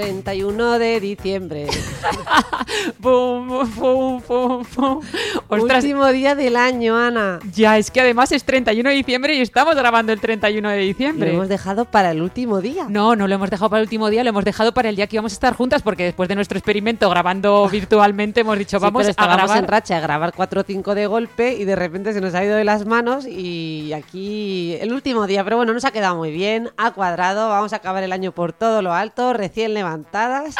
31 de diciembre, bum, bum, bum. Ostras, último día del año, Ana. ya es que además es 31 de diciembre y estamos grabando el 31 de Lo diciembre. hemos dejado para el último día. No, no lo hemos dejado para el último día, lo hemos dejado para el día que íbamos a estar juntas porque después de nuestro experimento grabando virtualmente hemos dicho Sí, vamos pero a grabar. en racha a grabar 4 o 5 de golpe y de repente se nos ha ido de las manos y aquí el último día, pero bueno, nos ha quedado muy bien, ha cuadrado, vamos a acabar el año por todo lo alto, recién levantadas.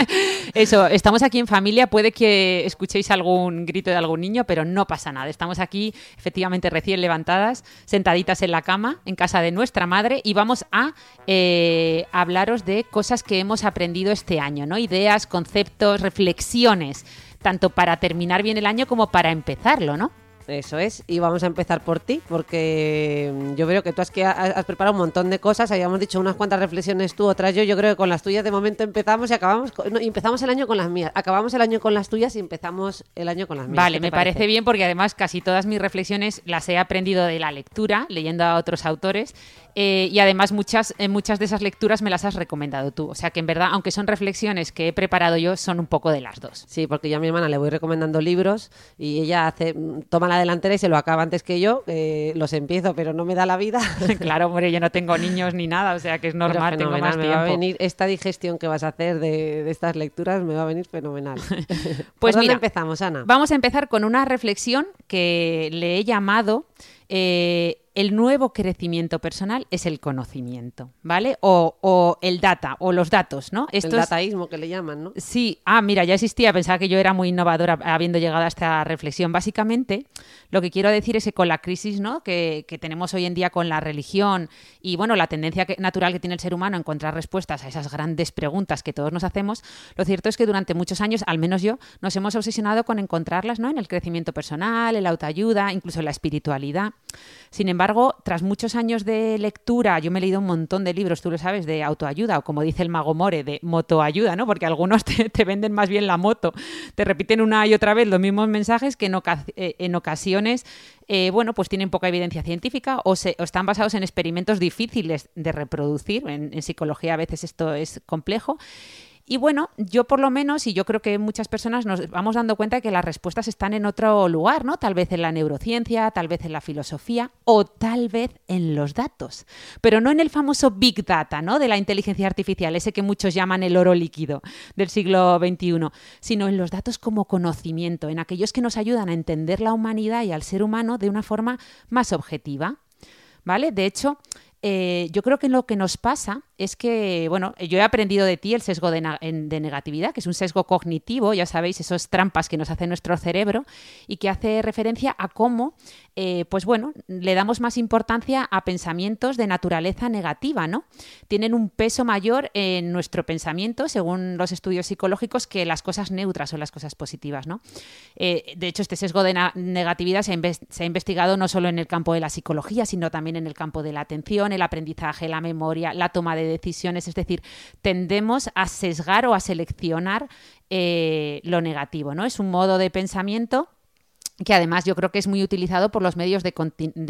Eso, estamos aquí en familia, puede que escuchéis algún grito de algún niño, pero no pasa nada. Estamos aquí efectivamente recién levantadas, sentaditas en la cama, en casa de nuestra madre, y vamos a eh, hablaros de cosas que hemos aprendido este año, ¿no? Ideas, conceptos, reflexiones, tanto para terminar bien el año como para empezarlo, ¿no? Eso es, y vamos a empezar por ti, porque mm, yo veo que tú has, que has preparado un montón de cosas, habíamos dicho unas cuantas reflexiones tú, otras yo, yo creo que con las tuyas de momento empezamos y acabamos, con- no, empezamos el año con las mías, acabamos el año con las tuyas y empezamos el año con las mías. Vale, ¿Qué te me parece bien porque además casi todas mis reflexiones las he aprendido de la lectura, leyendo a otros autores, eh, y además muchas, eh, muchas de esas lecturas me las has recomendado tú. O sea que en verdad, aunque son reflexiones que he preparado yo, son un poco de las dos. Sí, porque yo a mi hermana le voy recomendando libros y ella hace toma la delantera y se lo acaba antes que yo. eh, los empiezo, pero no me da la vida. claro, hombre, yo no tengo niños ni nada, o sea que es normal, tengo me va a venir esta digestión que vas a hacer de, de estas lecturas, me va a venir fenomenal. Pues ¿Por dónde mira, empezamos, Ana? Vamos a empezar con una reflexión que le he llamado eh, el nuevo crecimiento personal es el conocimiento, ¿vale? O, o el data, o los datos, ¿no? El Esto es- dataísmo que le llaman, ¿no? Sí, ah, mira, ya existía, pensaba que yo era muy innovadora habiendo llegado a esta reflexión. Básicamente, lo que quiero decir es que con la crisis ¿no? que, que tenemos hoy en día con la religión y bueno, la tendencia que- natural que tiene el ser humano a encontrar respuestas a esas grandes preguntas que todos nos hacemos, lo cierto es que durante muchos años, al menos yo, nos hemos obsesionado con encontrarlas ¿no? en el crecimiento personal, en la autoayuda, incluso en la espiritualidad. Sin embargo, tras muchos años de lectura, yo me he leído un montón de libros, tú lo sabes, de autoayuda, o como dice el mago More, de motoayuda, ¿no? Porque algunos te, venden más bien la moto, te repiten una y otra vez los mismos mensajes que en, eh, en ocasiones, eh, bueno, pues tienen poca evidencia científica o, se, están basados en experimentos difíciles de reproducir. En psicología a veces esto es complejo. Y bueno, yo por lo menos, y yo creo que muchas personas nos vamos dando cuenta de que las respuestas están en otro lugar, ¿no? Tal vez en la neurociencia, tal vez en la filosofía o tal vez en los datos. Pero no en el famoso Big Data, ¿no? De la inteligencia artificial, ese que muchos llaman el oro líquido del siglo XXI, sino en los datos como conocimiento, en aquellos que nos ayudan a entender la humanidad y al ser humano de una forma más objetiva. ¿Vale? De hecho, eh, yo creo que lo que nos pasa es que, bueno, yo he aprendido de ti el sesgo de, negatividad, que es un sesgo cognitivo, ya sabéis, esas trampas que nos hace nuestro cerebro y que hace referencia a cómo, eh, pues bueno, le damos más importancia a pensamientos de naturaleza negativa, ¿no? Tienen un peso mayor en nuestro pensamiento, según los estudios psicológicos, que las cosas neutras o las cosas positivas, ¿no? Eh, de hecho, este sesgo de negatividad se ha, se ha investigado no solo en el campo de la psicología, sino también en el campo de la atención, el aprendizaje, la memoria, la toma de decisiones. Es decir, tendemos a sesgar o a seleccionar eh, lo negativo, ¿no? Es un modo de pensamiento que además yo creo que es muy utilizado por los medios de,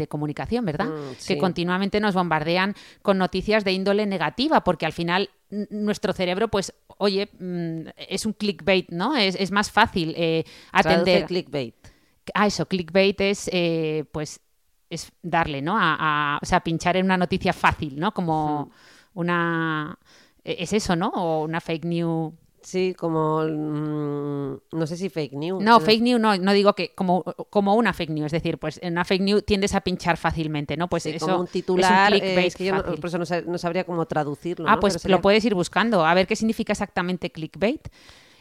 comunicación, ¿verdad? Mm, Que continuamente nos bombardean con noticias de índole negativa, porque al final nuestro cerebro, pues, oye, mm, es un clickbait, ¿no? Es, es más fácil eh, Traduce atender. clickbait. Ah, eso, clickbait es, eh, pues, es darle, ¿no? A, a- o sea, pinchar en una noticia fácil, ¿no? Como una... e- Es eso, ¿no? O una fake news Sí, como. mm, no sé si fake news. No, fake news no, no digo que como, como una fake news, es decir, pues en una fake news tiendes a pinchar fácilmente, ¿no? Pues sí, eso como un es titular. eh, clickbait es que yo no, por eso no, sa- no sabría cómo traducirlo. Ah, ¿no? pues sería- lo puedes ir buscando, a ver qué significa exactamente clickbait. Es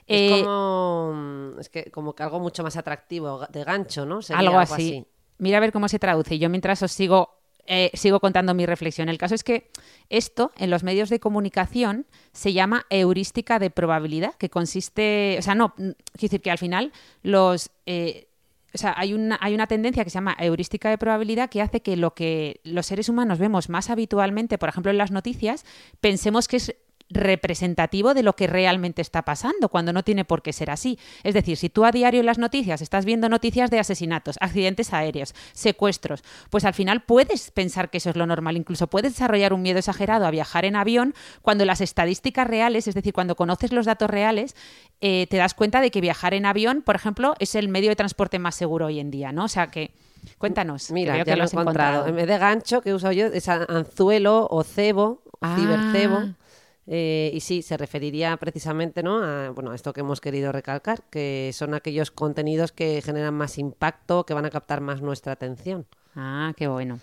Eh, como. mm, Es que como que algo mucho más atractivo, de gancho, ¿no? Sería algo así. Mira a ver cómo se traduce. Yo mientras os sigo, eh, sigo contando mi reflexión. El caso es que esto en los medios de comunicación se llama heurística de probabilidad, que consiste, o sea, no, quiero decir que al final los... eh, o sea, hay una, hay una tendencia que se llama heurística de probabilidad que hace que lo que los seres humanos vemos más habitualmente, por ejemplo, en las noticias, pensemos que es representativo de lo que realmente está pasando, cuando no tiene por qué ser así. Es decir, si tú a diario en las noticias estás viendo noticias de asesinatos, accidentes aéreos, secuestros, pues al final puedes pensar que eso es lo normal, incluso puedes desarrollar un miedo exagerado a viajar en avión cuando las estadísticas reales, es decir, cuando conoces los datos reales, eh, te das cuenta de que viajar en avión, por ejemplo, es el medio de transporte más seguro hoy en día, ¿no? O sea que, cuéntanos. Mira, ya que lo he has encontrado. En vez de gancho que he usado yo, es anzuelo o cebo, Ah. cibercebo. Eh, y sí, se referiría precisamente ¿no? a bueno, a esto que hemos querido recalcar, que son aquellos contenidos que generan más impacto, que van a captar más nuestra atención. Ah, qué bueno.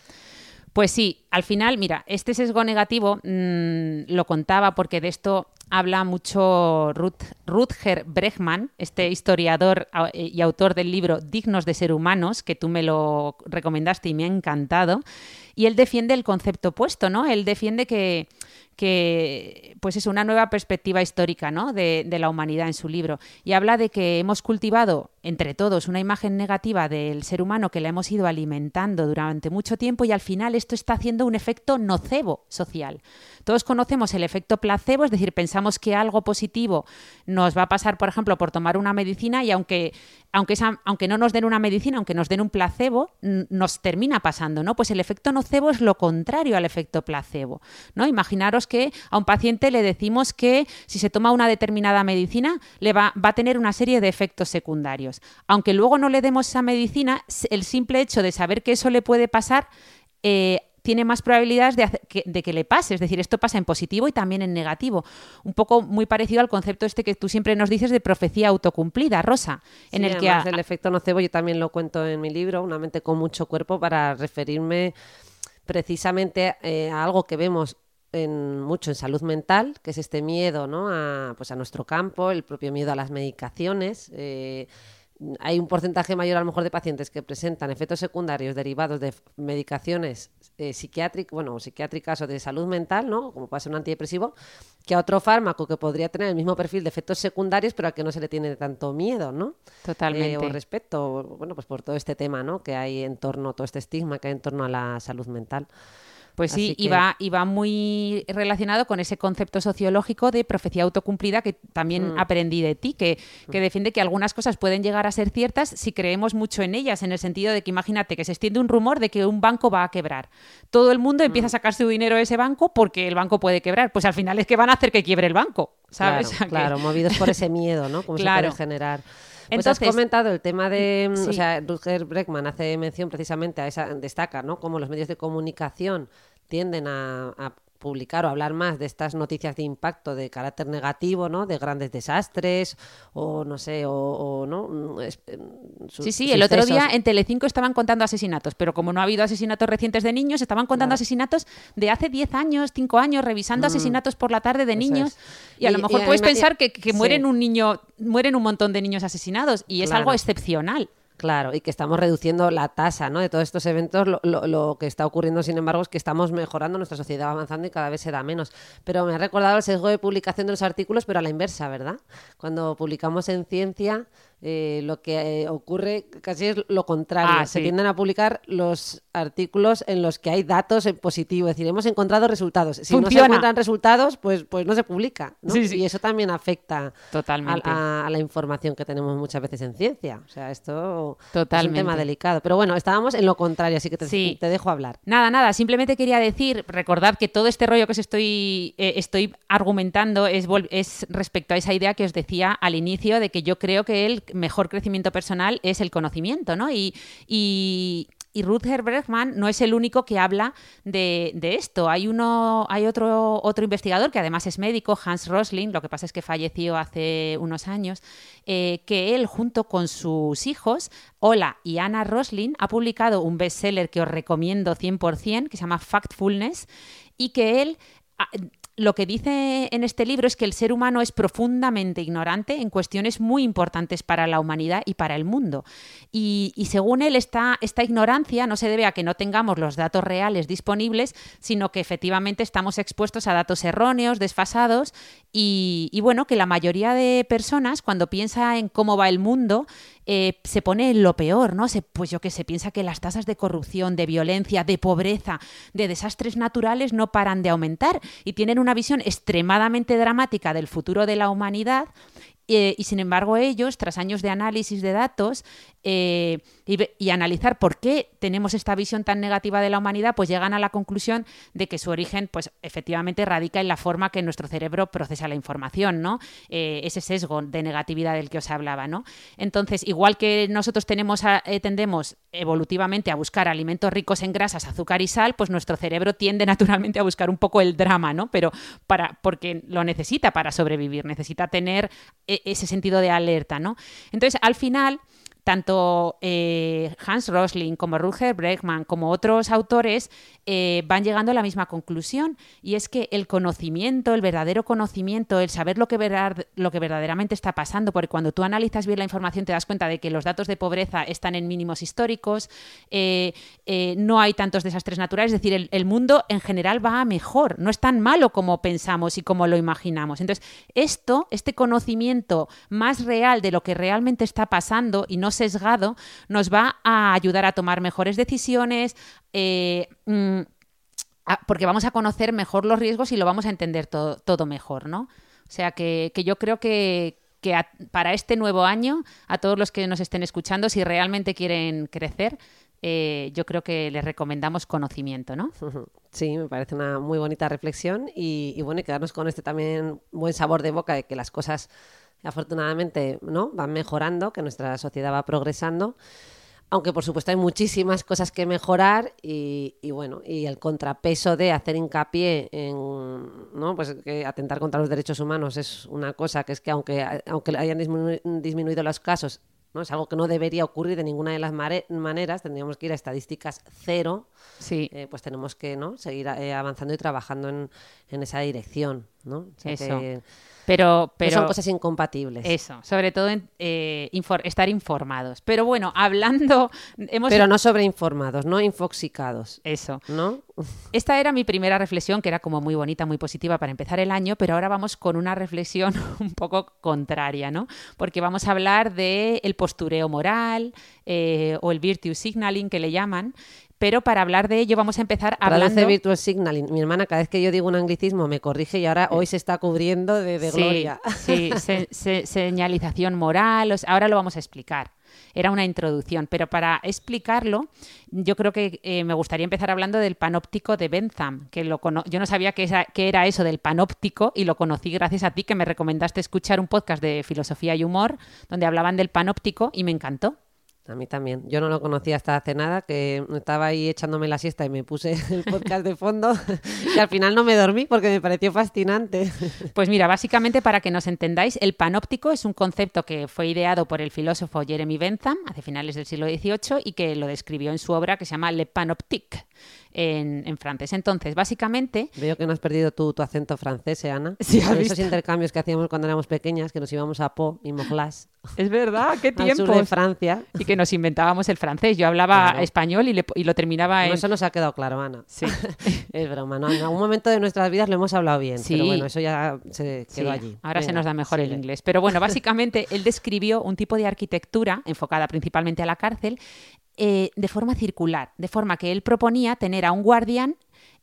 Pues sí, al final, mira, este sesgo negativo mm, lo contaba porque de esto habla mucho Ruth, Rutger Bregman, este historiador eh, y autor del libro Dignos de ser humanos, que tú me lo recomendaste y me ha encantado. Y él defiende el concepto opuesto, ¿no? Él defiende que, que pues es una nueva perspectiva histórica ¿no? de, de la humanidad en su libro. Y habla de que hemos cultivado entre todos una imagen negativa del ser humano que la hemos ido alimentando durante mucho tiempo y al final esto está haciendo un efecto nocebo social. Todos conocemos el efecto placebo, es decir, pensamos que algo positivo nos va a pasar, por ejemplo, por tomar una medicina y aunque, aunque, aunque no nos den una medicina, aunque nos den un placebo, nos termina pasando, ¿no? Pues el efecto nocebo es lo contrario al efecto placebo, ¿no? Imaginaros que a un paciente le decimos que si se toma una determinada medicina le va a tener una serie de efectos secundarios. Aunque luego no le demos esa medicina, el simple hecho de saber que eso le puede pasar eh, tiene más probabilidades de, hacer- que, de que le pase. Es decir, esto pasa en positivo y también en negativo. Un poco muy parecido al concepto este que tú siempre nos dices de profecía autocumplida, Rosa, en Sí, el que... a- el efecto nocebo yo también lo cuento en mi libro, Una mente con mucho cuerpo, para referirme precisamente eh, a algo que vemos en, mucho en salud mental, que es este miedo ¿no? a, pues a nuestro campo, el propio miedo a las medicaciones. eh, hay un porcentaje mayor a lo mejor de pacientes que presentan efectos secundarios derivados de medicaciones eh, psiquiátricas, bueno, psiquiátricas o de salud mental, ¿no? Como puede ser un antidepresivo, que a otro fármaco que podría tener el mismo perfil de efectos secundarios, pero al que no se le tiene tanto miedo, ¿no? Totalmente. Eh, o respeto, bueno, pues por todo este tema, ¿no? Que hay en torno, todo este estigma que hay en torno a la salud mental. Pues sí, Así y, que- va, y va muy relacionado con ese concepto sociológico de profecía autocumplida que también Mm. aprendí de ti, que, que defiende que algunas cosas pueden llegar a ser ciertas si creemos mucho en ellas, en el sentido de que imagínate que se extiende un rumor de que un banco va a quebrar. Todo el mundo Mm. empieza a sacar su dinero de ese banco porque el banco puede quebrar. Pues al final es que van a hacer que quiebre el banco, ¿sabes? Claro, O sea que- claro, movidos por ese miedo, ¿no? Como Claro. se puede generar. Pues Entonces- has comentado el tema de, mm, Sí. o sea, Rutger Breckman hace mención precisamente a esa, destaca, ¿no? Cómo los medios de comunicación tienden a, a publicar o hablar más de estas noticias de impacto de carácter negativo, ¿no? De grandes desastres o no sé, o, o, no. Mm, es- mm, su- Sí, sí, el otro día en Telecinco estaban contando asesinatos, pero como no ha habido asesinatos recientes de niños, estaban contando Claro. asesinatos de hace 10 años, 5 años, revisando asesinatos por la tarde de Eso niños. es. Y a lo mejor puedes pensar que, que sí. mueren un niño, mueren un montón de niños asesinados, y es Claro. algo excepcional. Claro, y que estamos reduciendo la tasa ¿no? de todos estos eventos. Lo, lo- lo que está ocurriendo, sin embargo, es que estamos mejorando, nuestra sociedad va avanzando y cada vez se da menos. Pero me ha recordado el sesgo de publicación de los artículos, pero a la inversa, ¿verdad? Cuando publicamos en ciencia, eh, lo que eh, ocurre casi es lo contrario. Ah, se sí. tienden a publicar los artículos en los que hay datos en positivo, es decir, hemos encontrado resultados. Si no se encuentran resultados, pues, pues no se publica. ¿no? Sí, sí. Y eso también afecta Totalmente. a, a- a la información que tenemos muchas veces en ciencia. O sea, esto es un tema delicado. Pero bueno, estábamos en lo contrario, así que te, dejo hablar. Nada, nada, simplemente quería decir, recordad que todo este rollo que os estoy, eh, estoy argumentando es, es respecto a esa idea que os decía al inicio de que yo creo que el mejor crecimiento personal es el conocimiento, ¿no? Y, y, y no es el único que habla de, esto. Hay uno, hay otro, otro investigador que además es médico, Hans Rosling, lo que pasa es que falleció hace unos años, eh, que él junto con sus hijos, Ola y Anna Rosling, ha publicado un bestseller que os recomiendo 100%, que se llama Factfulness, y que él ah, lo que dice en este libro es que el ser humano es profundamente ignorante en cuestiones muy importantes para la humanidad y para el mundo. Y, según él, esta, esta, ignorancia no se debe a que no tengamos los datos reales disponibles, sino que efectivamente estamos expuestos a datos erróneos, desfasados, y, y bueno, que la mayoría de personas, cuando piensa en cómo va el mundo, eh, se pone en lo peor, ¿no? Se, pues yo que sé, piensa que las tasas de corrupción, de violencia, de pobreza, de desastres naturales no paran de aumentar y tienen una visión extremadamente dramática del futuro de la humanidad eh, y sin embargo ellos, tras años de análisis de datos eh, y, analizar por qué tenemos esta visión tan negativa de la humanidad, pues llegan a la conclusión de que su origen, pues efectivamente radica en la forma que nuestro cerebro procesa la información, ¿no? Eh, ese sesgo de negatividad del que os hablaba, ¿no? Entonces, igual que nosotros tenemos tendemos evolutivamente a buscar alimentos ricos en grasas, azúcar y sal, pues nuestro cerebro tiende naturalmente a buscar un poco el drama, ¿no? Pero para, porque lo necesita para sobrevivir, necesita tener e, ese sentido de alerta, ¿no? Entonces, al final, tanto eh, Hans Rosling como Rutger Bregman como otros autores eh, van llegando a la misma conclusión y es que el conocimiento, el verdadero conocimiento, el saber lo que, lo que verdaderamente está pasando, porque cuando tú analizas bien la información te das cuenta de que los datos de pobreza están en mínimos históricos, eh, no hay tantos desastres naturales, es decir, el, el, mundo en general va a mejor, no es tan malo como pensamos y como lo imaginamos. Entonces, esto, este conocimiento más real de lo que realmente está pasando y no sesgado nos va a ayudar a tomar mejores decisiones, eh, mm, porque vamos a conocer mejor los riesgos y lo vamos a entender todo, mejor, ¿no? O sea que, yo creo que, para este nuevo año, a todos los que nos estén escuchando, si realmente quieren crecer, eh, yo creo que les recomendamos conocimiento, ¿no? Sí, me parece una muy bonita reflexión y, y bueno, y quedarnos con este también buen sabor de boca de que las cosas afortunadamente ¿no? van mejorando, que nuestra sociedad va progresando. Aunque por supuesto hay muchísimas cosas que mejorar y, bueno, y el contrapeso de hacer hincapié en ¿no? pues que atentar contra los derechos humanos es una cosa que es que aunque, aunque hayan disminuido los casos, ¿no? Es algo que no debería ocurrir de ninguna de las maneras, tendríamos que ir a estadísticas cero, sí. Eh, pues tenemos que ¿no? seguir eh, avanzando y trabajando en, en esa dirección. ¿No? Eso. Pero, pero son cosas incompatibles. Eso, sobre todo eh, estar informados. Pero bueno, hablando... Hemos... Pero no sobreinformados, no infoxicados. Eso. ¿No? Esta era mi primera reflexión, que era como muy bonita, muy positiva para empezar el año, pero ahora vamos con una reflexión un poco contraria, ¿no? Porque vamos a hablar del el postureo moral eh, o el virtue signaling que le llaman, pero para hablar de ello vamos a empezar hablando... de virtual signaling. Mi hermana, cada vez que yo digo un anglicismo, me corrige y ahora hoy se está cubriendo de, gloria. Sí, señalización moral, ahora lo vamos a explicar. Era una introducción, pero para explicarlo, yo creo que eh, me gustaría empezar hablando del panóptico de Bentham, que lo yo no sabía qué era eso del panóptico y lo conocí gracias a ti, que me recomendaste escuchar un podcast de filosofía y humor donde hablaban del panóptico y me encantó. A mí también. Yo no lo conocía hasta hace nada, que estaba ahí echándome la siesta y me puse el podcast de fondo y al final no me dormí porque me pareció fascinante. Pues mira, básicamente para que nos entendáis, el panóptico es un concepto que fue ideado por el filósofo Jeremy Bentham hace finales del siglo XVIII y que lo describió en su obra que se llama Le Panoptique en, francés. Entonces, básicamente... Veo que no has perdido tu, tu acento francés, ¿eh, Ana? Sí, Esos intercambios que hacíamos cuando éramos pequeñas, que nos íbamos a Po y Moglas. Es verdad, qué tiempo. Al sur de Francia. Y que nos inventábamos el francés. Yo hablaba español y, y, lo terminaba en... eso nos ha quedado claro, Ana. Sí. es broma, ¿no? En algún momento de nuestras vidas lo hemos hablado bien, sí. pero bueno, eso ya se quedó allí. Ahora se nos da mejor el inglés. Pero bueno, básicamente él describió un tipo de arquitectura enfocada principalmente a la cárcel eh, de forma circular, de forma que él proponía tener a un guardián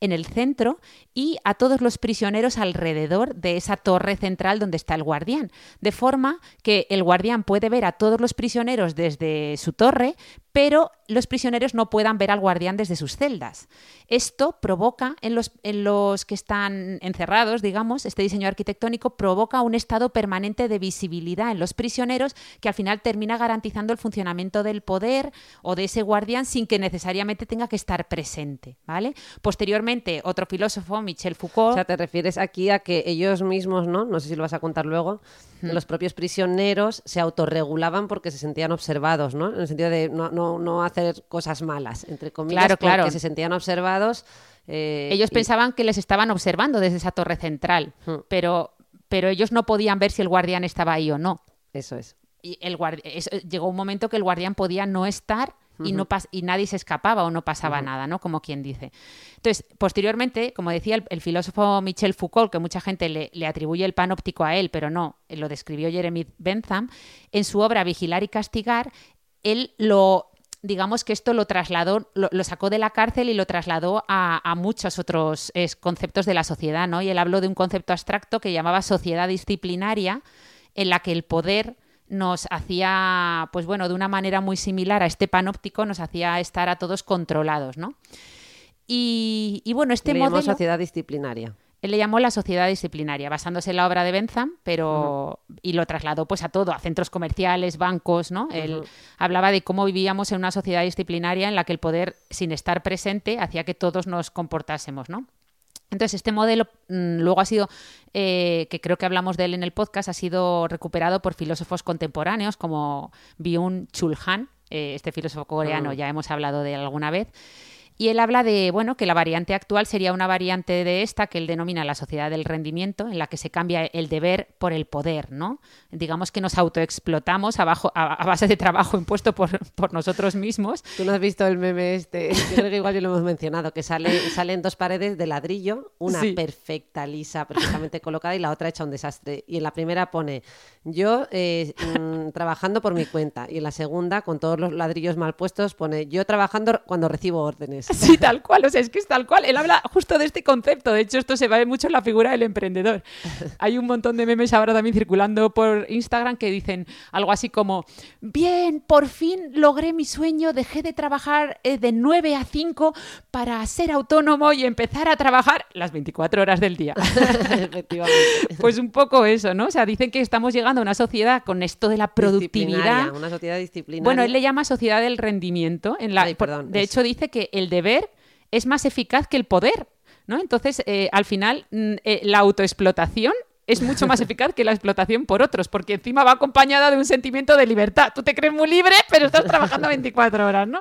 en el centro y a todos los prisioneros alrededor de esa torre central donde está el guardián, de forma que el guardián puede ver a todos los prisioneros desde su torre, pero los prisioneros no puedan ver al guardián desde sus celdas. Esto provoca en los, que están encerrados, digamos, este diseño arquitectónico provoca un estado permanente de visibilidad en los prisioneros que al final termina garantizando el funcionamiento del poder o de ese guardián sin que necesariamente tenga que estar presente, ¿vale? Posteriormente, otro filósofo, Michel Foucault... O sea, te refieres aquí a que ellos mismos, ¿no? No sé si lo vas a contar luego, los propios prisioneros se autorregulaban porque se sentían observados, ¿no? En el sentido de no, no, no hacer cosas malas, entre comillas, Claro, claro. porque se sentían observados. eh, Ellos y- pensaban que les estaban observando desde esa torre central, Hmm. pero, pero ellos no podían ver si el guardián estaba ahí o no. Eso es. y el guardi- es- llegó un momento que el guardián podía no estar y, no pas- y nadie se escapaba o no pasaba nada, ¿no? Como quien dice. Entonces, posteriormente, como decía el, el filósofo Michel Foucault, que mucha gente le, le atribuye el panóptico a él, pero no, él lo describió Jeremy Bentham, en su obra Vigilar y Castigar, él lo digamos que esto lo trasladó, lo, lo sacó de la cárcel y lo trasladó a, a muchos otros eh, conceptos de la sociedad, ¿no? Y él habló de un concepto abstracto que llamaba sociedad disciplinaria, en la que el poder nos hacía, pues bueno, de una manera muy similar a este panóptico, nos hacía estar a todos controlados, ¿no? Y, y bueno, este Le llamó modelo... sociedad disciplinaria. Él le llamó la sociedad disciplinaria, basándose en la obra de Bentham, pero y lo trasladó pues a todo, a centros comerciales, bancos, ¿no? Él hablaba de cómo vivíamos en una sociedad disciplinaria en la que el poder, sin estar presente, hacía que todos nos comportásemos, ¿no? Entonces, este modelo mm, luego ha sido, eh, que creo que hablamos de él en el podcast, ha sido recuperado por filósofos contemporáneos como Byung-Chul Han, eh, este filósofo coreano, ya hemos hablado de él alguna vez. Y él habla de, bueno, que la variante actual sería una variante de esta que él denomina la sociedad del rendimiento, en la que se cambia el deber por el poder, ¿no? Digamos que nos autoexplotamos a, a base de trabajo impuesto por, por nosotros mismos. Tú no has visto el meme este, yo creo que igual ya lo hemos mencionado, que sale, salen dos paredes de ladrillo, una Sí. perfecta, lisa, perfectamente colocada y la otra hecha un desastre. Y en la primera pone yo eh, mm, trabajando por mi cuenta y en la segunda, con todos los ladrillos mal puestos, pone yo trabajando cuando recibo órdenes. Sí, tal cual, o sea, es que es tal cual. Él habla justo de este concepto. De hecho, esto se ve mucho en la figura del emprendedor. Hay un montón de memes ahora también circulando por Instagram que dicen algo así como: Bien, por fin logré mi sueño, dejé de trabajar eh, de 9 a 5 para ser autónomo y empezar a trabajar las 24 horas del día. Efectivamente. Pues un poco eso, ¿no? O sea, dicen que estamos llegando a una sociedad con esto de la productividad. Una sociedad disciplinaria. Bueno, él le llama sociedad del rendimiento. En la, Ay, por- perdón, de hecho, dice que el deber es más eficaz que el poder. ¿no? Entonces, eh, al final, mm, eh, la autoexplotación es mucho más eficaz que la explotación por otros, porque encima va acompañada de un sentimiento de libertad. Tú te crees muy libre, pero estás trabajando 24 horas, ¿no?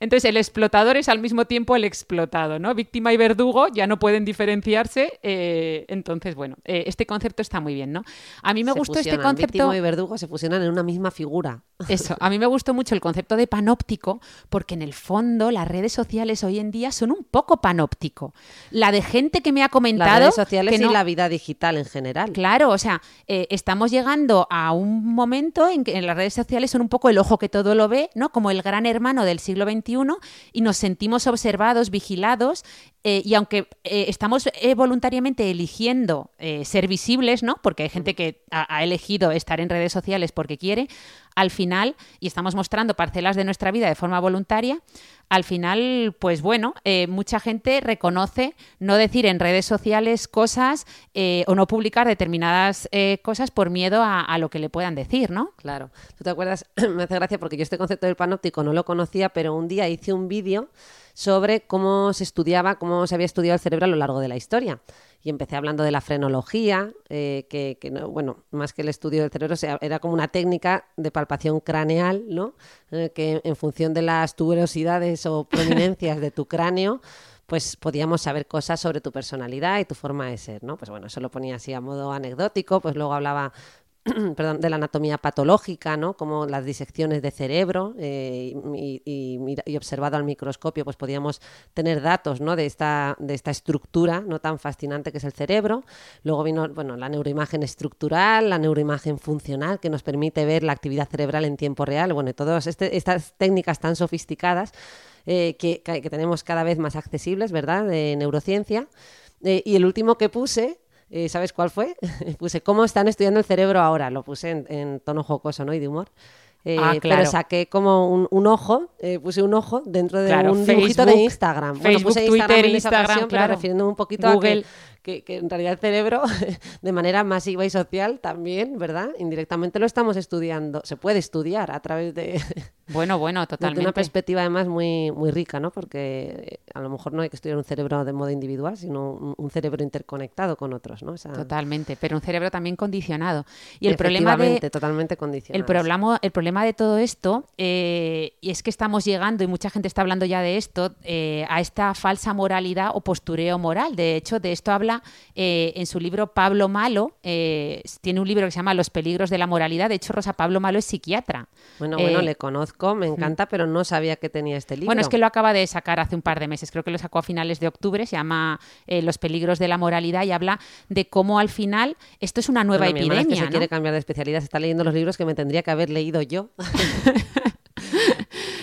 Entonces, el explotador es al mismo tiempo el explotado, ¿no? Víctima y verdugo ya no pueden diferenciarse. eh, entonces, bueno, eh, este concepto está muy bien, ¿no? A mí me Se gustó este concepto. Víctima y verdugo se fusionan en una misma figura. Eso, a mí me gustó mucho el concepto de panóptico porque en el fondo las redes sociales hoy en día son un poco panóptico. La de gente que me ha comentado... Las redes sociales que y no- la vida digital en general. Claro, o sea, eh, estamos llegando a un momento en que en las redes sociales son un poco el ojo que todo lo ve, ¿no? Como el gran hermano del siglo XXI y nos sentimos observados, vigilados eh, y aunque eh, estamos eh, voluntariamente eligiendo eh, ser visibles, ¿no? Porque hay gente que ha, ha elegido estar en redes sociales porque quiere, al final, y estamos mostrando parcelas de nuestra vida de forma voluntaria, al final, pues bueno, eh, mucha gente reconoce no decir en redes sociales cosas eh, o no publicar determinadas cosas por miedo a, a lo que le puedan decir, ¿no? Claro. ¿Tú te acuerdas? Me hace gracia porque yo este concepto del panóptico no lo conocía, pero un día hice un vídeo sobre cómo se estudiaba, cómo se había estudiado el cerebro a lo largo de la historia. Y empecé hablando de la frenología, eh, que, que no- bueno, más que el estudio del cerebro, era como una técnica de palpación craneal, ¿no? Eh, que en función de las tuberosidades o prominencias de tu cráneo, pues podíamos saber cosas sobre tu personalidad y tu forma de ser, ¿no? Pues bueno, eso lo ponía así a modo anecdótico, pues luego hablaba perdón, de la anatomía patológica, ¿no? Como las disecciones de cerebro eh, y, y- y observado al microscopio, pues podíamos tener datos, ¿no? De esta, de esta estructura no tan fascinante que es el cerebro. Luego vino, bueno, la neuroimagen estructural, la neuroimagen funcional, que nos permite ver la actividad cerebral en tiempo real. Bueno, todas este- estas técnicas tan sofisticadas eh, que, que tenemos cada vez más accesibles, ¿verdad? De neurociencia. Eh, y el último que puse, eh, ¿sabes cuál fue? puse cómo están estudiando el cerebro ahora. Lo puse en, en tono jocoso, ¿no? Y de humor. Eh, Ah, Pero claro. saqué como un, un ojo, eh, puse un ojo dentro de Claro, un dibujito de Facebook, Instagram. bueno, Facebook, puse Instagram Twitter, en esa Instagram, ocasión, pero claro. refiriéndome un poquito a Google. que, que, que en realidad el cerebro, de manera masiva y social también, ¿verdad? Indirectamente lo estamos estudiando. Se puede estudiar a través de, Bueno, bueno, totalmente. una perspectiva además muy, muy rica, ¿no? Porque eh, a lo mejor no hay que estudiar un cerebro de modo individual, sino un, cerebro interconectado con otros, ¿no? Totalmente, pero un cerebro también condicionado. Y el problema de, totalmente condicionado. El problema, el problema de todo esto, eh, y es que estamos llegando, y mucha gente está hablando ya de esto, eh, a esta falsa moralidad o postureo moral. De hecho, de esto habla eh, en su libro Pablo Malo, eh, tiene un libro que se llama Los peligros de la moralidad. De hecho, Rosa Pablo Malo es psiquiatra. Bueno, bueno, Eh, le conozco, me encanta, pero no sabía que tenía este libro. Bueno, es que lo acaba de sacar hace un par de meses, creo que lo sacó a finales de octubre, se llama Los peligros de la moralidad y habla de cómo al final esto es una nueva Bueno, mi hermana es que epidemia. se quiere cambiar de especialidad, se está leyendo los libros que me tendría que haber leído yo.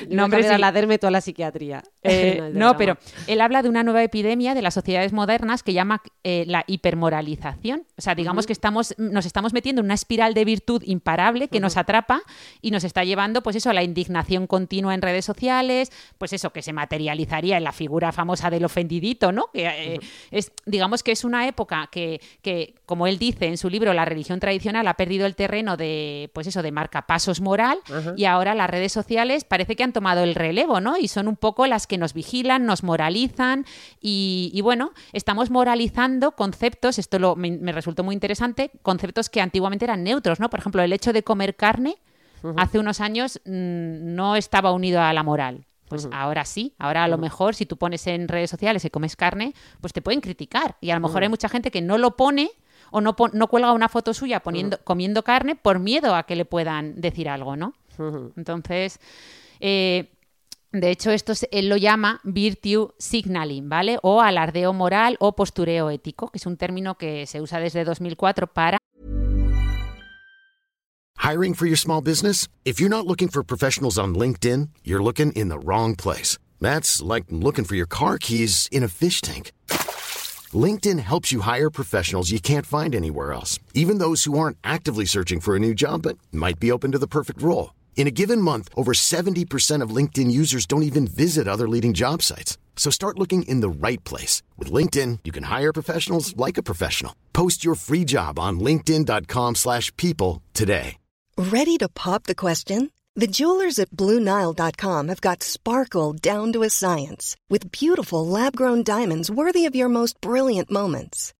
No, hombre, a sí. la derme toda la psiquiatría. Eh, no, pero él habla de una nueva epidemia de las sociedades modernas que llama eh, la hipermoralización. O sea, digamos que estamos, nos estamos metiendo en una espiral de virtud imparable que nos atrapa y nos está llevando, pues eso, a la indignación continua en redes sociales, pues eso, que se materializaría en la figura famosa del ofendidito, ¿no? Que eh, es, digamos que es una época que, que, como él dice en su libro, la religión tradicional ha perdido el terreno de, pues eso, de marcapasos moral y ahora las redes sociales parece que han tomado el relevo, ¿no? Y son un poco las que nos vigilan, nos moralizan y, y bueno, estamos moralizando conceptos, esto lo, me, me resultó muy interesante, conceptos que antiguamente eran neutros, ¿no? Por ejemplo, el hecho de comer carne hace unos años mm, no estaba unido a la moral. Pues ahora sí, ahora a lo mejor si tú pones en redes sociales que comes carne, pues te pueden criticar. Y a lo mejor hay mucha gente que no lo pone o no, no cuelga una foto suya poniendo, comiendo carne por miedo a que le puedan decir algo, ¿no? Entonces, eh, de hecho, esto se- él lo llama virtue signaling, ¿vale? O alardeo moral o postureo ético, que es un término que se usa desde 2004 para Hiring for your small business? If you're not looking for professionals on LinkedIn, you're looking in the wrong place. That's like looking for your car keys in a fish tank. LinkedIn helps you hire professionals you can't find anywhere else, even those who aren't actively searching for a new job but might be open to the perfect role. In a given month, over 70% of LinkedIn users don't even visit other leading job sites. So start looking in the right place. With LinkedIn, you can hire professionals like a professional. Post your free job on linkedin.com/people slash people today. Ready to pop the question? The jewelers at BlueNile.com have got sparkle down to a science with beautiful lab grown diamonds worthy of your most brilliant moments.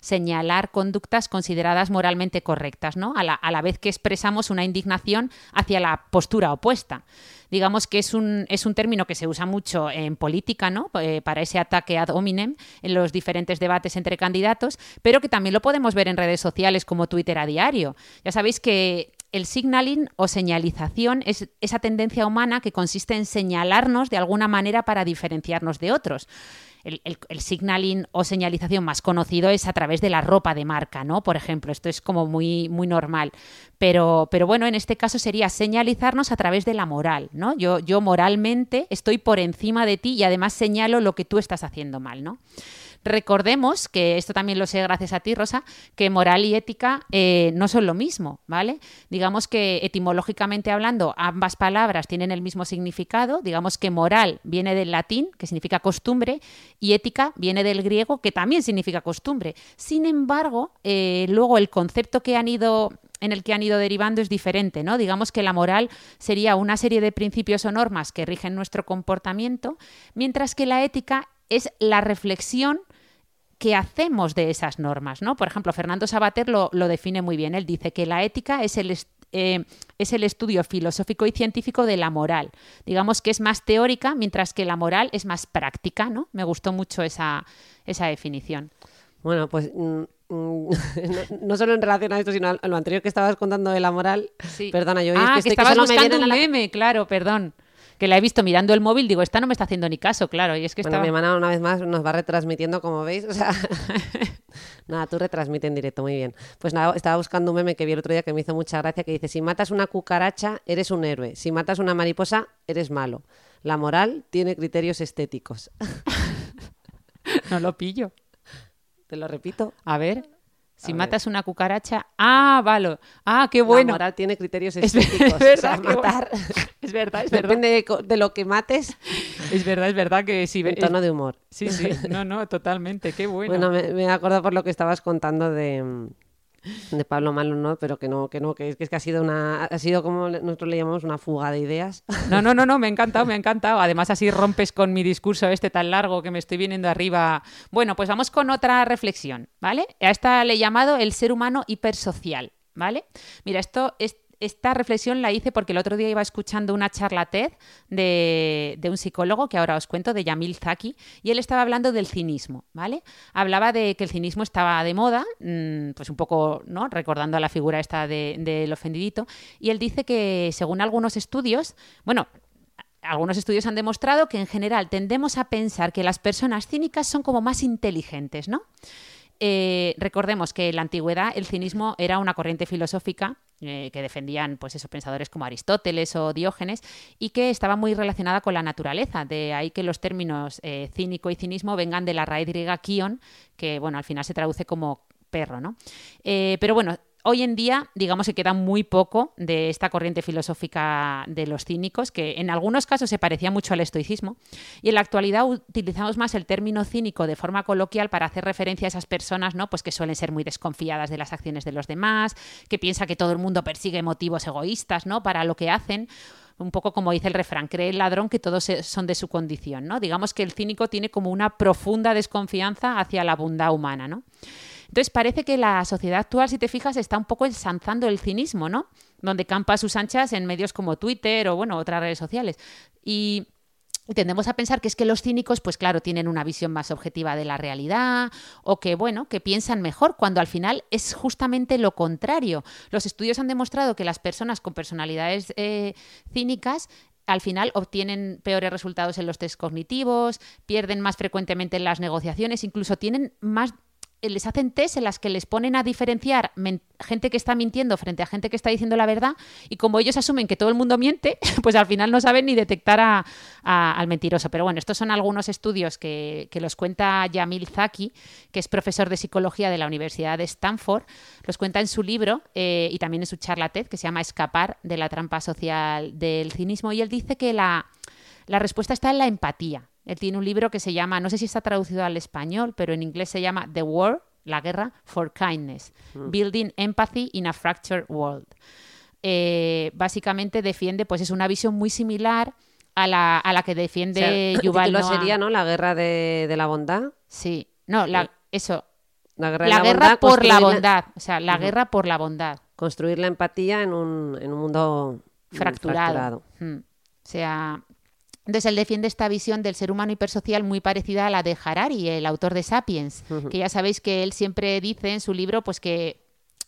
Señalar conductas consideradas moralmente correctas, ¿no? A la, vez que expresamos una indignación hacia la postura opuesta. Digamos que es un, es un término que se usa mucho en política, ¿no? Eh, para ese ataque ad hominem en los diferentes debates entre candidatos, pero que también lo podemos ver en redes sociales como Twitter a diario. Ya sabéis que el signaling o señalización es esa tendencia humana que consiste en señalarnos de alguna manera para diferenciarnos de otros. El, el- el signaling o señalización más conocido es a través de la ropa de marca, ¿no? Por ejemplo, esto es como muy, muy normal. Pero, pero bueno, en este caso sería señalizarnos a través de la moral, ¿no? Yo, yo moralmente estoy por encima de ti y además señalo lo que tú estás haciendo mal, ¿no? Recordemos que esto también lo sé gracias a ti, Rosa, que moral y ética eh, no son lo mismo, ¿vale? Digamos que etimológicamente hablando, ambas palabras tienen el mismo significado. Digamos que moral viene del latín, que significa costumbre, y ética viene del griego, que también significa costumbre. Sin embargo, eh, luego el concepto que han ido en el que han ido derivando es diferente, ¿no? Digamos que la moral sería una serie de principios o normas que rigen nuestro comportamiento, mientras que la ética es la reflexión que hacemos de esas normas, ¿no? Por ejemplo, Fernando Sabater lo, lo define muy bien. Él dice que la ética es el, eh, es el estudio filosófico y científico de la moral. Digamos que es más teórica, mientras que la moral es más práctica, ¿no? Me gustó mucho esa, esa definición. Bueno, pues mm, mm, no, no solo en relación a esto, sino a lo anterior que estabas contando de la moral. Sí. Perdona, yo ah, es que, que, estoy- que estabas buscando vienen un la- meme, claro, perdón. Que la he visto mirando el móvil, digo, esta no me está haciendo ni caso, claro. Y es que Bueno, estaba... mi hermana una vez más nos va retransmitiendo, como veis. O sea, nada, tú retransmite en directo, muy bien. Pues nada, estaba buscando un meme que vi el otro día que me hizo mucha gracia, que dice, si matas una cucaracha, eres un héroe. Si matas una mariposa, eres malo. La moral tiene criterios estéticos. No lo pillo. Te lo repito. A ver, si A ver. matas una cucaracha... Ah, vale. Ah, qué bueno. La moral tiene criterios Es estéticos. verdad, o sea, qué bueno. matar... Es verdad, es verdad. Depende de, lo que mates, Es verdad, es verdad que es- tono de humor. Sí, sí. No, no, totalmente. Qué bueno. Bueno, me, me acordado por lo que estabas contando de, mm, de Pablo Malo, ¿no? Pero que no, que no, que es que, ha sido una, ha sido como nosotros le llamamos una fuga de ideas. No, no, no, no, me ha encantado, me ha encantado. Además, así rompes con mi discurso este tan largo que me estoy viniendo arriba. Bueno, pues vamos con otra reflexión, ¿vale? A esta le he llamado el ser humano hipersocial, ¿vale? Mira, esto es. Esta reflexión la hice porque el otro día iba escuchando una charla TED de, de un psicólogo que ahora os cuento, de Yamil Zaki, y él estaba hablando del cinismo, ¿vale? Hablaba de que el cinismo estaba de moda, mm, pues un poco, ¿no? Recordando a la figura esta de- del ofendidito, y él dice que según algunos estudios, bueno, algunos estudios han demostrado que en general tendemos a pensar que las personas cínicas son como más inteligentes, ¿no? Eh, recordemos que en la antigüedad el cinismo era una corriente filosófica eh, que defendían pues esos pensadores como Aristóteles o Diógenes y que estaba muy relacionada con la naturaleza. De ahí que los términos eh, cínico y cinismo vengan de la raíz griega kion, que bueno, al final se traduce como perro, ¿no? Pero bueno, hoy en día, digamos que queda muy poco de esta corriente filosófica de los cínicos, que en algunos casos se parecía mucho al estoicismo, y en la actualidad utilizamos más el término cínico de forma coloquial para hacer referencia a esas personas, ¿no? Pues que suelen ser muy desconfiadas de las acciones de los demás, que piensa que todo el mundo persigue motivos egoístas, ¿no? Para lo que hacen un poco como dice el refrán, cree el ladrón que todos son de su condición, ¿no? Digamos que el cínico tiene como una profunda desconfianza hacia la bondad humana, ¿no? Entonces parece que la sociedad actual, si te fijas, está un poco ensanzando el cinismo, ¿no? Donde campa sus anchas en medios como Twitter o, bueno, otras redes sociales. Y tendemos a pensar que es que los cínicos, pues claro, tienen una visión más objetiva de la realidad o que, bueno, que piensan mejor, cuando al final es justamente lo contrario. Los estudios han demostrado que las personas con personalidades eh, cínicas al final obtienen peores resultados en los test cognitivos, pierden más frecuentemente en las negociaciones, incluso tienen más les hacen test en las que les ponen a diferenciar gente que está mintiendo frente a gente que está diciendo la verdad y como ellos asumen que todo el mundo miente, pues al final no saben ni detectar a- al mentiroso. Pero bueno, estos son algunos estudios que, que los cuenta Yamil Zaki, que es profesor de psicología de la Universidad de Stanford, los cuenta en su libro eh, y también en su charla TED que se llama Escapar de la trampa social del cinismo y él dice que la, la respuesta está en la empatía. Él tiene un libro que se llama, no sé si está traducido al español, pero en inglés se llama The War, la guerra, for kindness, Building Empathy in a Fractured World. Eh, básicamente defiende, pues es una visión muy similar a la, a la que O sea, defiende Yuval Noah. sería, ¿no? La guerra de, de la bondad. Sí, no, la- eso, La guerra, de la la guerra bondad, por la bondad, o sea, la guerra por la bondad. Construir la empatía en un, en un mundo fracturado. Mm. O sea, entonces él defiende esta visión del ser humano hipersocial muy parecida a la de Harari, el autor de Sapiens, que ya sabéis que él siempre dice en su libro pues que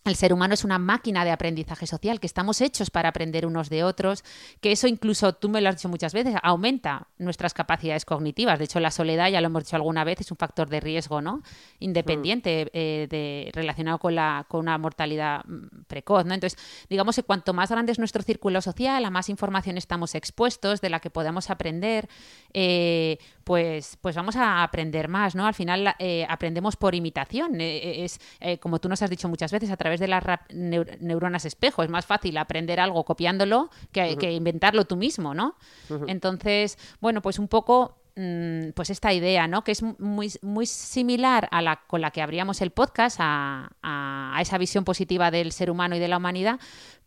el ser humano es una máquina de aprendizaje social, que estamos hechos para aprender unos de otros, que eso incluso, tú me lo has dicho muchas veces, aumenta nuestras capacidades cognitivas. De hecho, la soledad, ya lo hemos dicho alguna vez, es un factor de riesgo, ¿no? Independiente, eh, de, relacionado con, la, con una mortalidad mm, precoz, ¿no? Entonces, digamos que cuanto más grande es nuestro círculo social, a más información estamos expuestos, de la que podemos aprender, eh, pues, pues vamos a aprender más, ¿no? Al final eh, aprendemos por imitación. eh, es, eh, como tú nos has dicho muchas veces, a través de las neur- neuronas espejo. Es más fácil aprender algo copiándolo que, que inventarlo tú mismo, ¿no? Entonces, bueno, pues un poco mm, pues esta idea, ¿no? Que es muy, muy similar a la con la que abríamos el podcast, a, a- a esa visión positiva del ser humano y de la humanidad.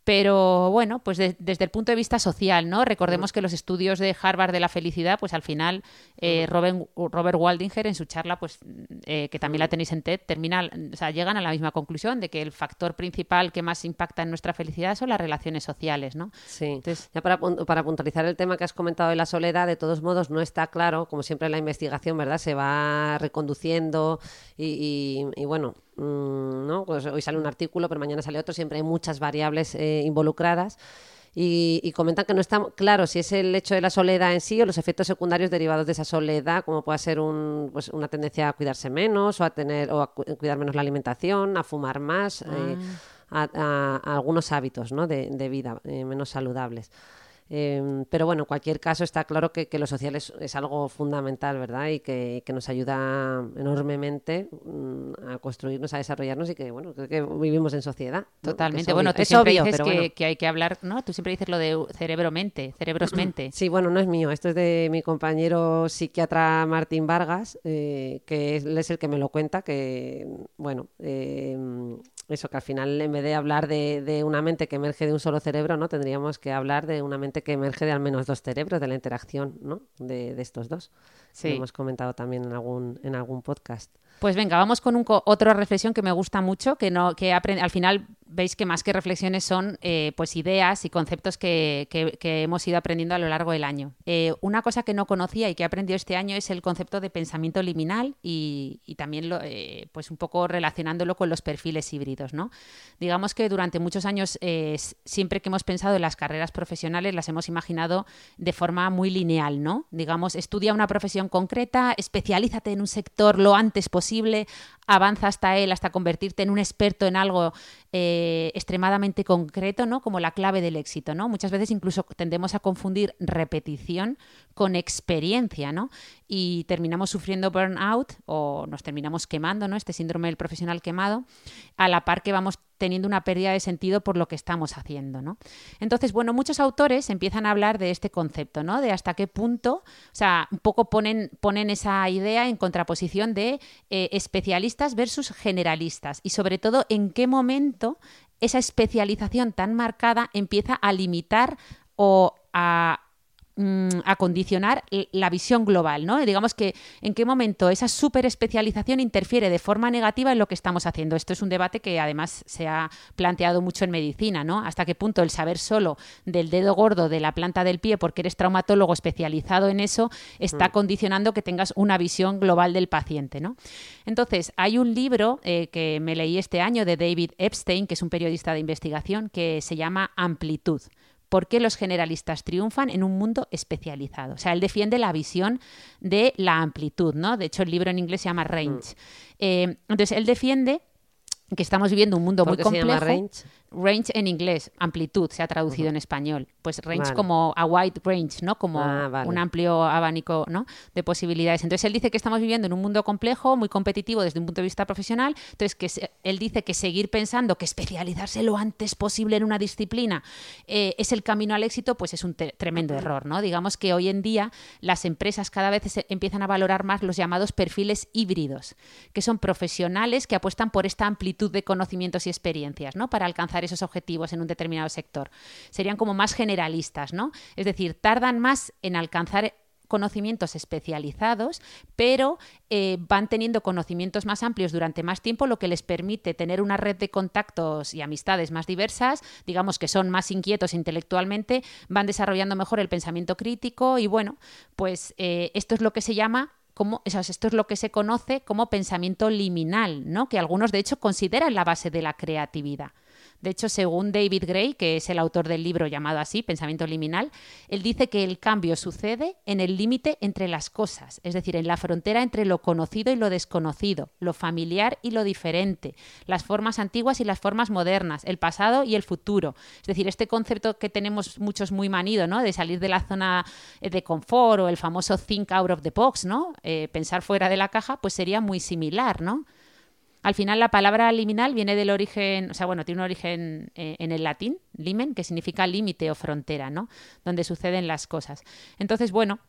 Pero bueno, pues de- desde el punto de vista social, ¿no? Recordemos que los estudios de Harvard de la felicidad, pues al final eh, Robert, Robert Waldinger en su charla, pues eh, que también la tenéis en TED, termina, o sea, llegan a la misma conclusión de que el factor principal que más impacta en nuestra felicidad son las relaciones sociales, ¿no? Sí. Entonces- ya para, para puntualizar el tema que has comentado de la soledad, de todos modos no está claro, como siempre en la investigación, ¿verdad? Se va reconduciendo y, y- y bueno, ¿no? Pues hoy sale un artículo, pero mañana sale otro, siempre hay muchas variables eh, involucradas. Y, comentan que no está claro si es el hecho de la soledad en sí o los efectos secundarios derivados de esa soledad, como puede ser un, pues una tendencia a cuidarse menos o a tener o a cuidar menos la alimentación, a fumar más, eh, ah. a, algunos hábitos ¿no? de, de vida eh, menos saludables. Em, pero bueno, en cualquier caso está claro que, lo social es, algo fundamental, ¿verdad? Y que, nos ayuda enormemente mm, a construirnos, a desarrollarnos y que, bueno, creo que vivimos en sociedad. Totalmente. bueno, tú siempre dices que, hay que hablar, ¿no? Tú siempre dices lo de cerebro-mente, cerebros-mente. Sí, bueno, no es mío. Esto es de mi compañero psiquiatra Martín Vargas, eh, que él es el que me lo cuenta, que, bueno, eh, eso, que al final en vez de hablar de, una mente que emerge de un solo cerebro, ¿no? Tendríamos que hablar de una mente que emerge de al menos dos cerebros, de la interacción, ¿no? De, de estos dos. Sí. Lo hemos comentado también en algún, en algún podcast. Pues venga, vamos con un otra reflexión que me gusta mucho, que no, que al final veis que más que reflexiones son eh, pues ideas y conceptos que, hemos ido aprendiendo a lo largo del año. Eh, una cosa que no conocía y que he aprendido este año es el concepto de pensamiento liminal y, también lo, eh, pues un poco relacionándolo con los perfiles híbridos. ¿no? Digamos que durante muchos años siempre que hemos pensado en las carreras profesionales las hemos imaginado de forma muy lineal. ¿no? Digamos, estudia una profesión concreta, especialízate en un sector lo antes posible, avanza hasta él, hasta convertirte en un experto en algo eh, extremadamente concreto, ¿no? Como la clave del éxito, ¿no? Muchas veces incluso tendemos a confundir repetición con experiencia, ¿no? Y terminamos sufriendo burnout o nos terminamos quemando, ¿no? Este síndrome del profesional quemado, a la par que vamos teniendo una pérdida de sentido por lo que estamos haciendo, ¿no? Entonces, bueno, muchos autores empiezan a hablar de este concepto, ¿no? De hasta qué punto, o sea, un poco ponen, ponen esa idea en contraposición de eh, especialistas versus generalistas y sobre todo en qué momento esa especialización tan marcada empieza a limitar o a Mm, a condicionar la visión global, ¿no? Digamos que en qué momento esa super especialización interfiere de forma negativa en lo que estamos haciendo. Esto es un debate que además se ha planteado mucho en medicina, ¿no? Hasta qué punto el saber solo del dedo gordo de la planta del pie porque eres traumatólogo especializado en eso está mm. condicionando que tengas una visión global del paciente, ¿no? Entonces, hay un libro eh, que me leí este año de David Epstein, que es un periodista de investigación, que se llama Amplitud por qué los generalistas triunfan en un mundo especializado. O sea, él defiende la visión de la amplitud, ¿no? De hecho, el libro en inglés se llama Range. Mm. Eh, entonces, él defiende que estamos viviendo un mundo muy complejo. range? Range en inglés, amplitud, se ha traducido en español. Pues range como a wide range, ¿no? Como ah, un amplio abanico ¿no? de posibilidades. Entonces él dice que estamos viviendo en un mundo complejo, muy competitivo desde un punto de vista profesional. Entonces que él dice que seguir pensando que especializarse lo antes posible en una disciplina eh, es el camino al éxito, pues es un tremendo error, ¿no? Digamos que hoy en día las empresas cada vez empiezan a valorar más los llamados perfiles híbridos, que son profesionales que apuestan por esta amplitud de conocimientos y experiencias, ¿no? Para alcanzar esos objetivos en un determinado sector. Serían como más generalistas, ¿no? Es decir, tardan más en alcanzar conocimientos especializados, pero eh, van teniendo conocimientos más amplios durante más tiempo, lo que les permite tener una red de contactos y amistades más diversas, digamos que son más inquietos intelectualmente, van desarrollando mejor el pensamiento crítico y bueno, pues eh, esto es lo que se llama como, esto es lo que se conoce como pensamiento liminal, ¿no? que algunos de hecho consideran la base de la creatividad. De hecho, según David Gray, que es el autor del libro llamado así, Pensamiento Liminal, él dice que el cambio sucede en el límite entre las cosas, es decir, en la frontera entre lo conocido y lo desconocido, lo familiar y lo diferente, las formas antiguas y las formas modernas, el pasado y el futuro. Es decir, este concepto que tenemos muchos muy manido, ¿no? De salir de la zona de confort o el famoso think out of the box, ¿no? Eh, pensar fuera de la caja, pues sería muy similar, ¿no? Al final la palabra liminal viene del origen, o sea, bueno, tiene un origen eh, en el latín, limen, que significa límite o frontera, ¿no? Donde suceden las cosas. Entonces, bueno,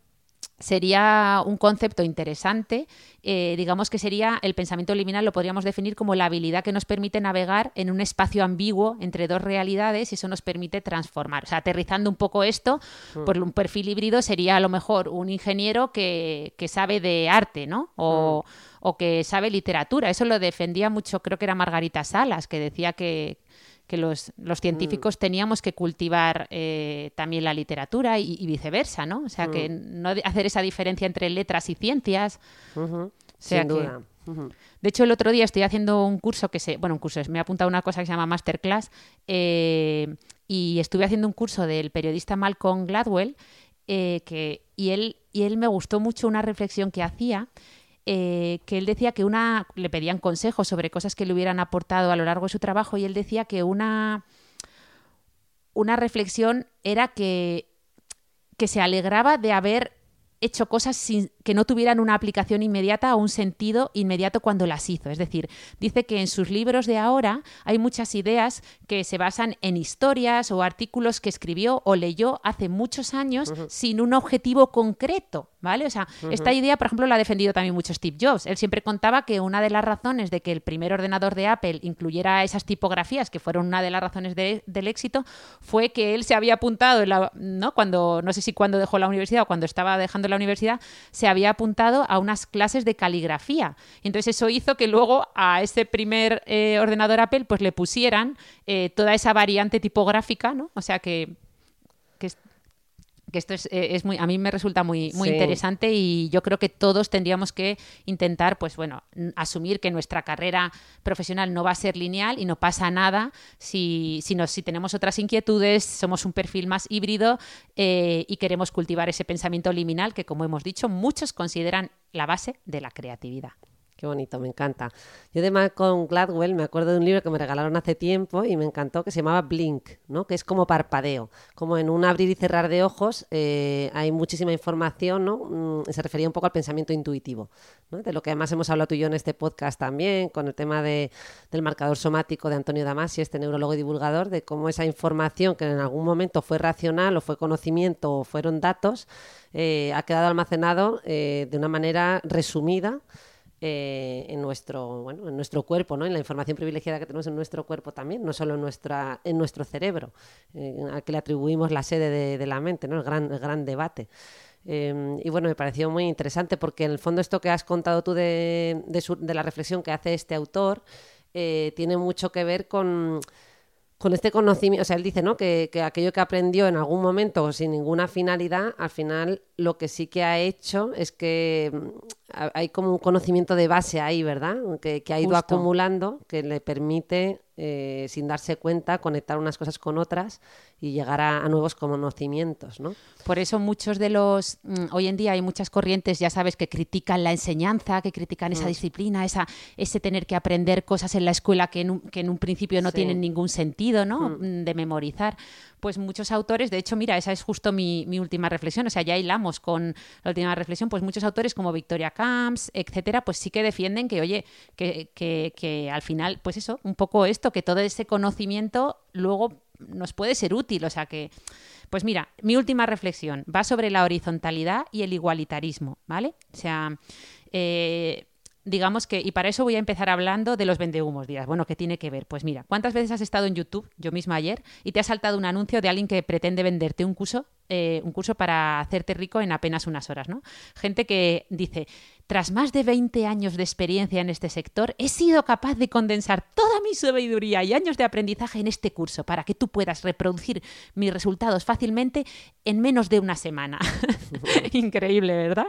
sería un concepto interesante, eh, digamos que sería el pensamiento liminal, lo podríamos definir como la habilidad que nos permite navegar en un espacio ambiguo entre dos realidades y eso nos permite transformar. O sea, aterrizando un poco esto, mm. por un perfil híbrido sería a lo mejor un ingeniero que, que sabe de arte, ¿no? O, mm o que sabe literatura. Eso lo defendía mucho, creo que era Margarita Salas, que decía que, los, científicos mm. teníamos que cultivar eh, también la literatura y, viceversa, ¿no? O sea, que mm. no hacer esa diferencia entre letras y ciencias. Sin duda. De hecho, el otro día estoy haciendo un curso que se, bueno, un curso, me he apuntado a una cosa que se llama Masterclass eh, y estuve haciendo un curso del periodista Malcolm Gladwell eh, que, y, él, y él me gustó mucho una reflexión que hacía. Eh, que él decía que una le pedían consejos sobre cosas que le hubieran aportado a lo largo de su trabajo y él decía que una una reflexión era que que se alegraba de haber hecho cosas sin, que no tuvieran una aplicación inmediata o un sentido inmediato cuando las hizo. Es decir, dice que en sus libros de ahora hay muchas ideas que se basan en historias o artículos que escribió o leyó hace muchos años sin un objetivo concreto. ¿Vale? O sea, esta idea, por ejemplo, la ha defendido también mucho Steve Jobs. Él siempre contaba que una de las razones de que el primer ordenador de Apple incluyera esas tipografías, que fueron una de las razones del éxito, fue que él se había apuntado, ¿no? Cuando, no sé si cuando dejó la universidad o cuando estaba dejando la universidad, se había apuntado a unas clases de caligrafía. Entonces eso hizo que luego a ese primer eh, ordenador Apple pues le pusieran eh, toda esa variante tipográfica, ¿no? O sea que, que que esto es, eh, es, muy, a mí me resulta muy, muy interesante y yo creo que todos tendríamos que intentar, pues bueno, asumir que nuestra carrera profesional no va a ser lineal y no pasa nada si, si, si tenemos otras inquietudes, somos un perfil más híbrido eh, y queremos cultivar ese pensamiento liminal que, como hemos dicho, muchos consideran la base de la creatividad. Qué bonito, me encanta. Yo de con Gladwell me acuerdo de un libro que me regalaron hace tiempo y me encantó que se llamaba Blink, ¿no? que es como parpadeo. Como en un abrir y cerrar de ojos eh, hay muchísima información, ¿no? Mm, se refería un poco al pensamiento intuitivo, ¿no? de lo que además hemos hablado tú y yo en este podcast también, con el tema de, del marcador somático de Antonio Damasi, este neurólogo y divulgador, de cómo esa información que en algún momento fue racional o fue conocimiento o fueron datos, eh, ha quedado almacenado eh, de una manera resumida eh, en, nuestro, bueno, en nuestro cuerpo, ¿no? en la información privilegiada que tenemos en nuestro cuerpo también, no solo en, nuestra, en nuestro cerebro, eh, a que le atribuimos la sede de, la mente, ¿no? el, gran, gran debate. Em, y bueno, me pareció muy interesante porque en el fondo esto que has contado tú de, de, la reflexión que hace este autor eh, tiene mucho que ver con con este conocimiento, o sea, él dice, ¿no? Que, que, aquello que aprendió en algún momento sin ninguna finalidad, al final lo que sí que ha hecho es que mm, hay como un conocimiento de base ahí, ¿verdad? Que, que ha ido acumulando, que le permite, eh, sin darse cuenta, conectar unas cosas con otras y llegar a, nuevos conocimientos, ¿no? Por eso muchos de los... Mm, hoy en día hay muchas corrientes, ya sabes, que critican la enseñanza, que critican esa mm. disciplina, esa, ese tener que aprender cosas en la escuela que en un, que en un principio no tienen ningún sentido, ¿no? Mm. De memorizar. Pues muchos autores, de hecho, mira, esa es justo mi, mi, última reflexión, o sea, ya hilamos con la última reflexión, pues muchos autores como Victoria Camps, etcétera, pues sí que defienden que, oye, que, que, que al final, pues eso, un poco esto, que todo ese conocimiento luego nos puede ser útil. O sea que, pues mira, mi última reflexión va sobre la horizontalidad y el igualitarismo, ¿vale? O sea, eh, digamos que, y para eso voy a empezar hablando de los vendehumos. Dirás, bueno, ¿qué tiene que ver? Pues mira, ¿cuántas veces has estado en YouTube, yo misma ayer, y te ha saltado un anuncio de alguien que pretende venderte un curso, eh, un curso para hacerte rico en apenas unas horas, ¿no? Gente que dice, tras más de 20 años de experiencia en este sector, he sido capaz de condensar toda mi sabiduría y años de aprendizaje en este curso para que tú puedas reproducir mis resultados fácilmente en menos de una semana. Increíble, ¿verdad?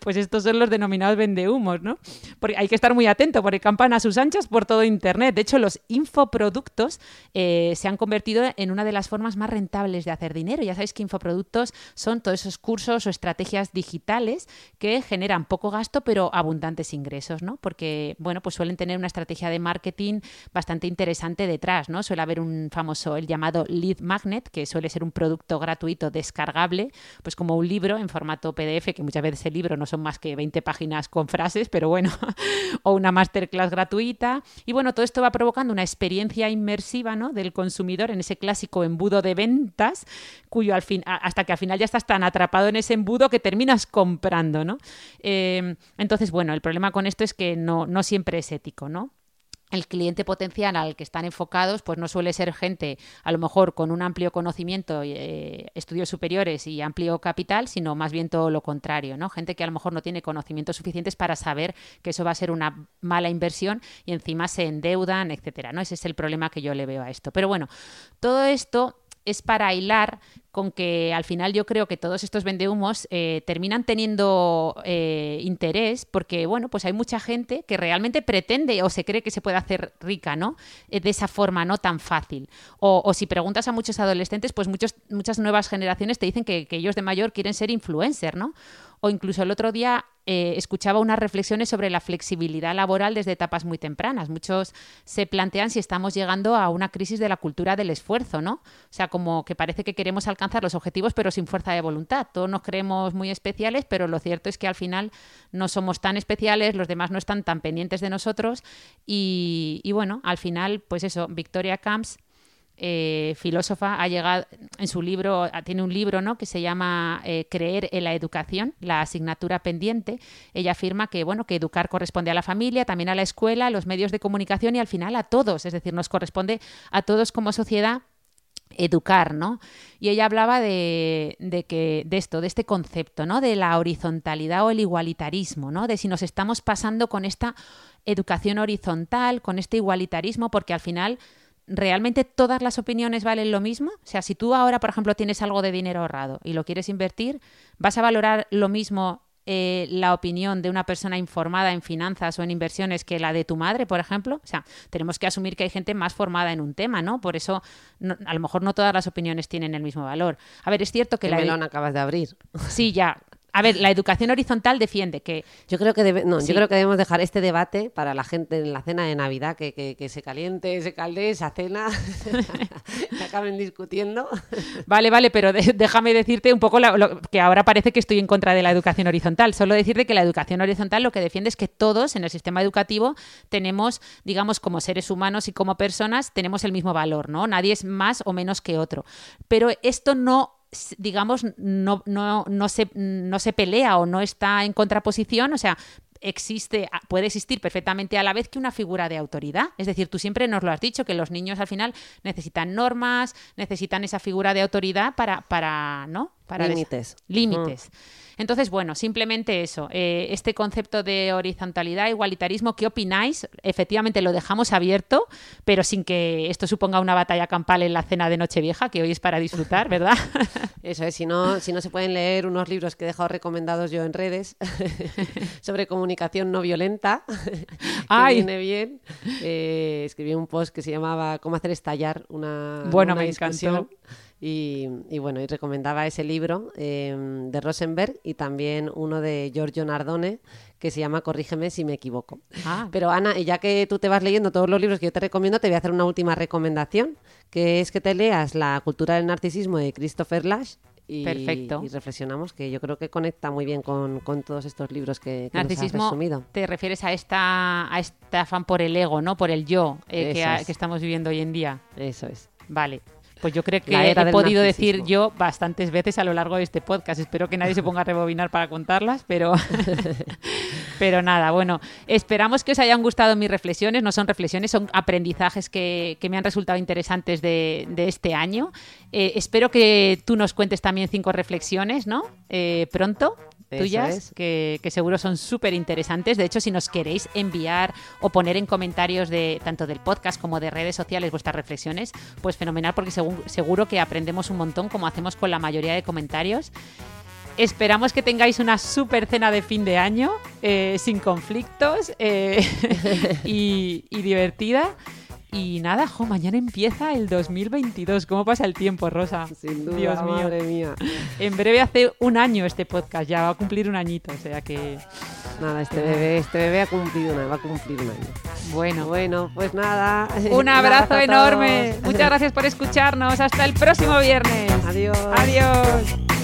Pues estos son los denominados vendehumos, ¿no? Porque hay que estar muy atento porque campan a sus anchas por todo Internet. De hecho, los infoproductos eh, se han convertido en una de las formas más rentables de hacer dinero. Ya sabéis que infoproductos son todos esos cursos o estrategias digitales que generan poco gasto pero abundantes ingresos, ¿no? Porque, bueno, pues suelen tener una estrategia de marketing bastante interesante detrás, ¿no? Suele haber un famoso, el llamado lead magnet, que suele ser un producto gratuito descargable, pues como un libro en formato PDF, que muchas veces el libro no son más que 20 páginas con frases, pero bueno, o una masterclass gratuita. Y bueno, todo esto va provocando una experiencia inmersiva, ¿no? Del consumidor en ese clásico embudo de ventas, cuyo al fin, hasta que al final ya estás tan atrapado en ese embudo que terminas comprando, ¿no? Eh, entonces, bueno, el problema con esto es que no, no siempre es ético, ¿no? el cliente potencial al que están enfocados, pues no suele ser gente a lo mejor con un amplio conocimiento, eh, estudios superiores y amplio capital, sino más bien todo lo contrario, ¿no? Gente que a lo mejor no tiene conocimientos suficientes para saber que eso va a ser una mala inversión y encima se endeudan, etcétera, ¿no? Ese es el problema que yo le veo a esto. Pero bueno, todo esto es para hilar con que al final yo creo que todos estos vendehumos eh, terminan teniendo eh, interés porque, bueno, pues hay mucha gente que realmente pretende o se cree que se puede hacer rica, ¿no? Eh, de esa forma, no tan fácil. O, si preguntas a muchos adolescentes, pues muchos, muchas nuevas generaciones te dicen que, que ellos de mayor quieren ser influencer, ¿no? O incluso el otro día eh, escuchaba unas reflexiones sobre la flexibilidad laboral desde etapas muy tempranas. Muchos se plantean si estamos llegando a una crisis de la cultura del esfuerzo, ¿no? O sea, como que parece que queremos alcanzar los objetivos pero sin fuerza de voluntad. Todos nos creemos muy especiales, pero lo cierto es que al final no somos tan especiales, los demás no están tan pendientes de nosotros y, y bueno, al final, pues eso, Victoria Camps eh, filósofa, ha llegado en su libro, tiene un libro ¿no? que se llama eh, Creer en la educación, la asignatura pendiente. Ella afirma que, bueno, que educar corresponde a la familia, también a la escuela, a los medios de comunicación y al final a todos. Es decir, nos corresponde a todos como sociedad educar, ¿no? Y ella hablaba de, de, que, de esto, de este concepto, ¿no? De la horizontalidad o el igualitarismo, ¿no? De si nos estamos pasando con esta educación horizontal, con este igualitarismo, porque al final ¿realmente todas las opiniones valen lo mismo? O sea, si tú ahora, por ejemplo, tienes algo de dinero ahorrado y lo quieres invertir, ¿vas a valorar lo mismo eh, la opinión de una persona informada en finanzas o en inversiones que la de tu madre, por ejemplo? O sea, tenemos que asumir que hay gente más formada en un tema, ¿no? Por eso, a lo mejor no todas las opiniones tienen el mismo valor. A ver, es cierto que ¿Qué la... melón acabas de abrir. Sí, ya. A ver, la educación horizontal defiende que... Yo creo que, no, yo creo que debemos dejar este debate para la gente en la cena de Navidad, que, que, se caliente, se calde esa cena, que acaben discutiendo. Vale, vale, pero déjame decirte un poco lo, que ahora parece que estoy en contra de la educación horizontal. Solo decirte que la educación horizontal lo que defiende es que todos en el sistema educativo tenemos, digamos, como seres humanos y como personas, tenemos el mismo valor, ¿no? Nadie es más o menos que otro. Pero esto no digamos, no, no, no, se, no se pelea o no está en contraposición, o sea, existe, puede existir perfectamente a la vez que una figura de autoridad. Es decir, tú siempre nos lo has dicho, que los niños al final necesitan normas, necesitan esa figura de autoridad para, para ¿no? Para límites. Límites. Entonces, bueno, simplemente eso. Eh, este concepto de horizontalidad, igualitarismo, ¿qué opináis? Efectivamente lo dejamos abierto, pero sin que esto suponga una batalla campal en la cena de Nochevieja, que hoy es para disfrutar, ¿verdad? Eso es, si no, si no se pueden leer unos libros que he dejado recomendados yo en redes sobre comunicación no violenta, que viene bien. Eh, escribí un post que se llamaba Cómo hacer estallar una, bueno, una me encantó. Y, bueno, y recomendaba ese libro em, de Rosenberg y también uno de Giorgio Nardone que se llama Corrígeme si me equivoco. Ah. Pero Ana, ya que tú te vas leyendo todos los libros que yo te recomiendo, te voy a hacer una última recomendación, que es que te leas La cultura del narcisismo de Christopher Lash y, Perfecto. y reflexionamos, que yo creo que conecta muy bien con, todos estos libros que, que Narcisismo, nos has resumido. te refieres a esta, a este afán por el ego, ¿no? Por el yo eh, que, que estamos viviendo hoy en día. Eso es. Vale. Pues yo creo que he podido decir yo bastantes veces a lo largo de este podcast. Espero que nadie se ponga a rebobinar para contarlas, pero, pero nada, bueno, esperamos que os hayan gustado mis reflexiones. No son reflexiones, son aprendizajes que, me han resultado interesantes de, este año. Eh, espero que tú nos cuentes también cinco reflexiones, ¿no? Eh, pronto tuyas, que, seguro son súper interesantes. De hecho, si nos queréis enviar o poner en comentarios de tanto del podcast como de redes sociales vuestras reflexiones, pues fenomenal, porque seguro que aprendemos un montón, como hacemos con la mayoría de comentarios. Esperamos que tengáis una super cena de fin de año, eh, sin conflictos eh, y, y divertida. Y nada, jo, mañana empieza el 2022. ¿Cómo pasa el tiempo, Rosa? Sin duda, Dios mío. Madre mía. En breve hace un año este podcast, ya va a cumplir un añito, o sea que... Nada, este bebé, este bebé ha cumplido un va a cumplir un año. Bueno. Bueno, pues nada. Un abrazo enorme. Muchas gracias por escucharnos. Hasta el próximo viernes. Adiós. Adiós.